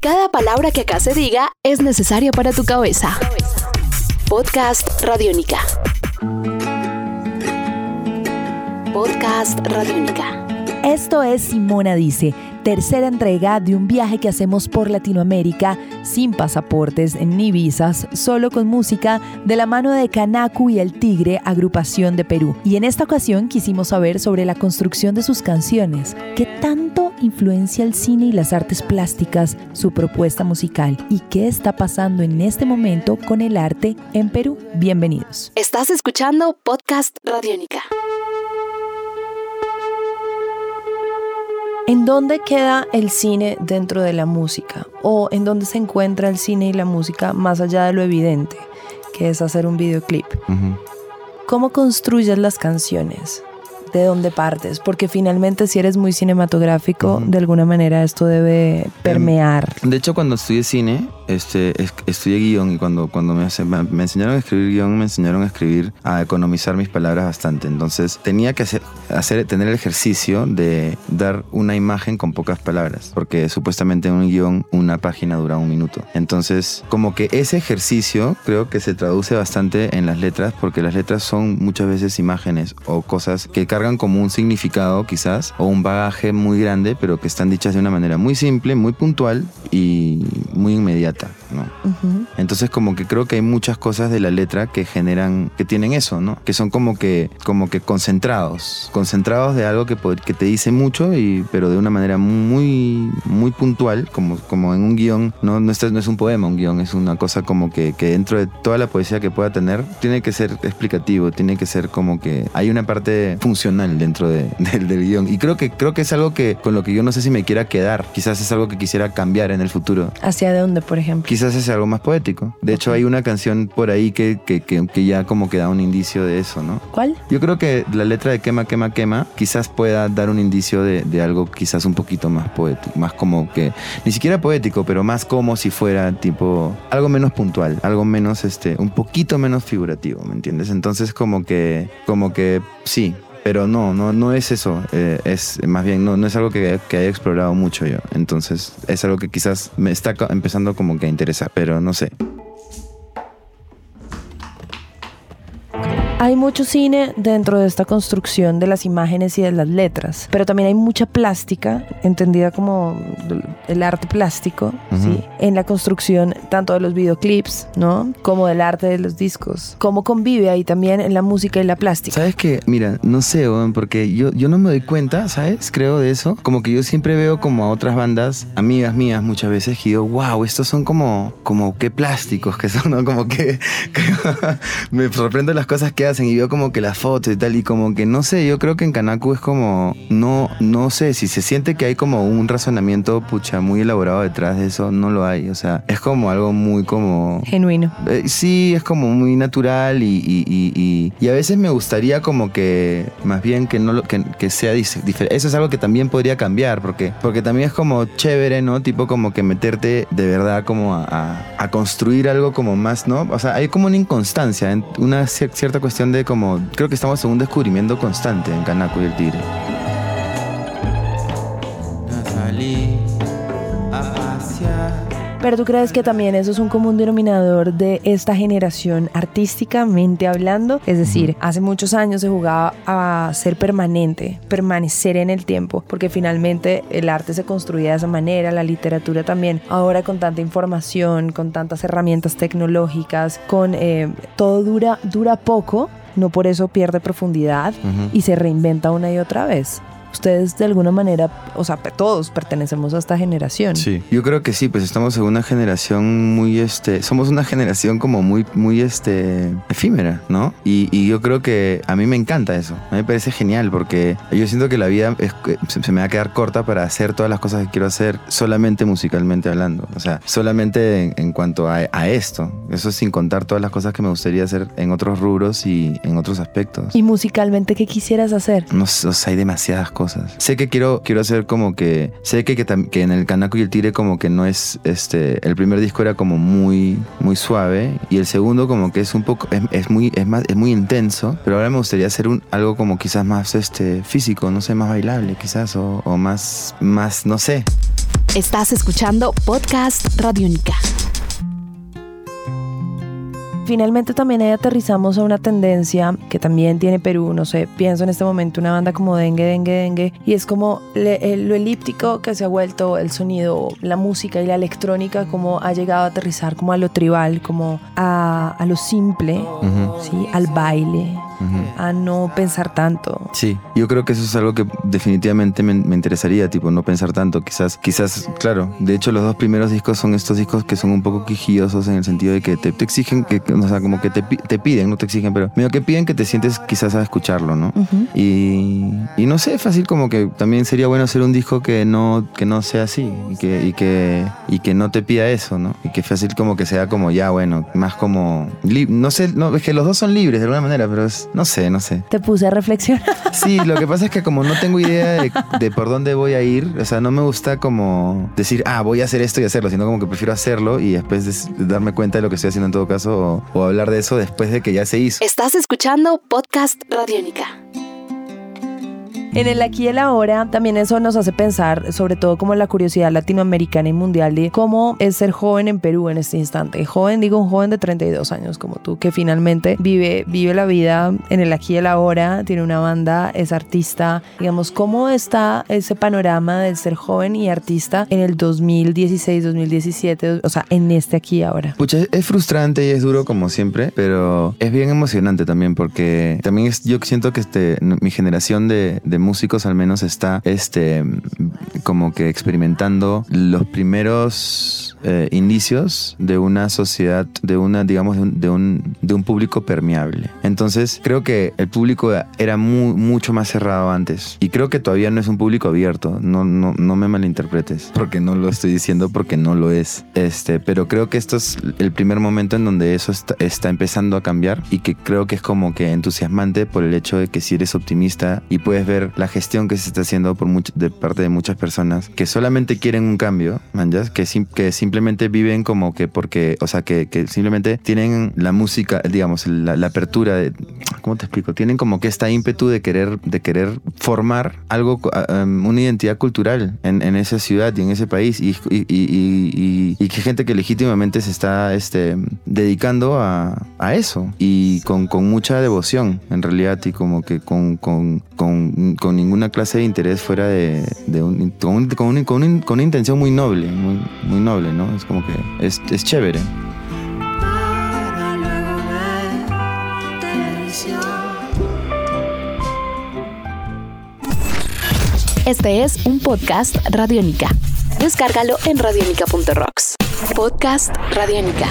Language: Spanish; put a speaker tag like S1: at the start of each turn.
S1: Cada palabra que acá se diga es necesaria para tu cabeza. Podcast Radiónica. Podcast Radiónica.
S2: Esto es Simona Dice, tercera entrega de un viaje que hacemos por Latinoamérica sin pasaportes ni visas, solo con música de la mano de Canacu y el Tigre, agrupación de Perú. Y en esta ocasión quisimos saber sobre la construcción de sus canciones, qué tanto influencia el cine y las artes plásticas su propuesta musical y qué está pasando en este momento con el arte en Perú. Bienvenidos.
S1: Estás escuchando Podcast Radiónica.
S2: ¿En dónde queda el cine dentro de la música? ¿O en dónde se encuentra el cine y la música más allá de lo evidente, que es hacer un videoclip? ¿Cómo construyes las canciones? ¿De dónde partes? Porque finalmente si eres muy cinematográfico, de alguna manera esto debe permear.
S3: De hecho, cuando estudié cine, este, es- estudié guion y cuando, me, enseñaron a escribir guion, me enseñaron a escribir, a economizar mis palabras bastante. Entonces tenía que hacer, hacer, tener el ejercicio de dar una imagen con pocas palabras, porque supuestamente en un guion una página dura un minuto. Entonces, como que ese ejercicio creo que se traduce bastante en las letras, porque las letras son muchas veces imágenes o cosas que cargan como un significado quizás, o un bagaje muy grande, pero que están dichas de una manera muy simple, muy puntual y muy inmediata, ¿no? Entonces como que creo que hay muchas cosas de la letra que generan, que tienen eso, ¿no? Que son como que, como que concentrados, concentrados de algo que, que te dice mucho, y, pero de una manera muy, muy puntual, como, como en un guion, no, no, es, no es un poema, un guion, es una cosa como que, que dentro de toda la poesía que pueda tener, tiene que ser explicativo, tiene que ser como que hay una parte funcional dentro de- del, del guion. Y creo que, creo que es algo que con lo que yo no sé si me quiera quedar, quizás es algo que quisiera cambiar en el futuro.
S2: ¿Hacia dónde, por ejemplo?
S3: Quizás es algo más poético. De hecho, hay una canción por ahí que, que, que- que ya como que da un indicio de eso, ¿no?
S2: ¿Cuál?
S3: Yo creo que la letra de Quema, Quema, Quema quizás pueda dar un indicio de, de algo quizás un poquito más poético, más como que, ni siquiera poético, pero más como si fuera tipo algo menos puntual, algo menos, este, un poquito menos figurativo, ¿me entiendes? Entonces como que, como que sí. Pero no, no, no es eso. eh, es más bien, no, no es algo que, que haya explorado mucho yo. Entonces, es algo que quizás me está empezando como que a interesar, pero no sé.
S2: Hay mucho cine dentro de esta construcción de las imágenes y de las letras, pero también hay mucha plástica, entendida como el arte plástico,
S3: Ujú.
S2: ¿sí? en la construcción tanto de los videoclips, ¿no? Como del arte de los discos. ¿Cómo convive ahí también en la música y la plástica?
S3: ¿Sabes qué? Mira, no sé, porque yo, yo no me doy cuenta, ¿sabes? Creo de eso. Como que yo siempre veo como a otras bandas, amigas mías muchas veces, que digo, wow, estos son como, como qué plásticos que son, ¿no? Como que, que me sorprenden las cosas que hacen y veo como que las fotos y tal, y como que no sé, yo creo que en Kanaku es como, no, no sé, si se siente que hay como un razonamiento, pucha, muy elaborado detrás de eso, no lo hay. O sea, es como algo muy como...
S2: Genuino.
S3: Eh, sí, es como muy natural y, y- y- a veces me gustaría como que más bien que no lo, que, que sea diferente. Eso es algo que también podría cambiar porque, porque también es como chévere, ¿no? Tipo como que meterte de verdad como a, a- a construir algo como más, ¿no? O sea, hay como una inconstancia, una cier- cierta cuestión como, creo que estamos en un descubrimiento constante en Kanako y el Tigre.
S2: Pero tú crees que también eso es un común denominador de esta generación artísticamente hablando, es decir, hace muchos años se jugaba a ser permanente, permanecer en el tiempo, porque finalmente el arte se construía de esa manera, la literatura también. Ahora con tanta información, con tantas herramientas tecnológicas, con eh, todo dura dura poco, no por eso pierde profundidad y se reinventa una y otra vez. Ustedes de alguna manera, o sea, todos pertenecemos a esta generación.
S3: Sí, yo creo que sí, pues estamos en una generación muy, este, somos una generación como muy, muy, este, efímera, ¿no? Y, y yo creo que a mí me encanta eso, a mí me parece genial porque yo siento que la vida es- se, me va a quedar corta para hacer todas las cosas que quiero hacer solamente musicalmente hablando, o sea, solamente en, en cuanto a, a esto, eso sin contar todas las cosas que me gustaría hacer en otros rubros y en otros aspectos.
S2: Y musicalmente, ¿qué quisieras hacer?
S3: No o sea, hay demasiadas cosas. Sé que quiero, quiero hacer como que. Sé que, que, que en el Kanako y el Tigre, como que no es. este El primer disco era como muy, muy suave. Y el segundo, como que es un poco. Es, muy, es, más, es muy intenso. Pero ahora me gustaría hacer un, algo como quizás más este físico, no sé, más bailable, quizás. O, o más. Más, no sé.
S1: Estás escuchando Podcast Radiónica.
S2: Finalmente también ahí aterrizamos a una tendencia que también tiene Perú, no sé, pienso en este momento una banda como Dengue, Dengue, Dengue, y es como le- lo elíptico que se ha vuelto el sonido, la música y la electrónica, como ha llegado a aterrizar como a lo tribal, como a, a lo simple, ¿sí? al baile, a no pensar tanto.
S3: Sí, yo creo que eso es algo que definitivamente me, me interesaría, tipo, no pensar tanto, quizás, quizás, claro, de hecho los dos primeros discos son estos discos que son un poco quijillosos en el sentido de que te, te exigen, que, o sea, como que te, te piden, no te exigen, pero medio que piden que te sientes quizás a escucharlo, ¿no? Y, y no sé, fácil como que también sería bueno hacer un disco que no, que no sea así y que, y, que, y que no te pida eso, ¿no? Y que fácil como que sea como ya, bueno, más como... No sé, no, es que los dos son libres de alguna manera, pero es, no sé, no sé.
S2: Te puse a reflexionar.
S3: Sí, lo que pasa es que como no tengo idea de, de por dónde voy a ir, o sea, no me gusta como decir, ah, voy a hacer esto y hacerlo, sino como que prefiero hacerlo y después des- darme cuenta de lo que estoy haciendo en todo caso o, o hablar de eso después de que ya se hizo.
S1: Estás escuchando Podcast Radiónica.
S2: En el aquí y el ahora, también eso nos hace pensar, sobre todo como la curiosidad latinoamericana y mundial de cómo es ser joven en Perú en este instante. Joven, digo un joven de 32 años como tú, que finalmente vive, vive la vida en el aquí y el ahora, tiene una banda, es artista. Digamos, ¿cómo está ese panorama del ser joven y artista en el 2016, 2017, o sea, en este aquí y ahora?
S3: Pucha, es- frustrante y es duro como siempre, pero es bien emocionante también porque también es, yo siento que este, mi generación de, de músicos al menos está este, como que experimentando los primeros eh, indicios de una sociedad, de una, digamos, de un, de un, de un público permeable. Entonces creo que el público era mu- mucho más cerrado antes. Y creo que todavía no es un público abierto, no, no, no me malinterpretes, porque no lo estoy diciendo porque no lo es, este, pero creo que esto es el primer momento en donde eso está, está empezando a cambiar y que creo que es como que entusiasmante por el hecho de que si eres optimista y puedes ver la gestión que se está haciendo por de parte de muchas personas que solamente quieren un cambio, man, ¿ya? que, sim- que simplemente viven como que porque, o sea, que, que simplemente tienen la música, digamos, la, la apertura de, ¿cómo te explico? Tienen como que esta ímpetu de querer, de querer formar algo, um, una identidad cultural en, en esa ciudad y en ese país y, y, y- y- que gente que legítimamente se está este, dedicando a, a eso y con, con mucha devoción en realidad y como que con, con, con ninguna clase de interés fuera de, de un, con, con con un- con una intención muy noble, muy, muy noble, ¿no? Es como que es, es chévere.
S1: Este es un podcast Radiónica. Descárgalo en radiónica.rocks. Podcast Radiónica.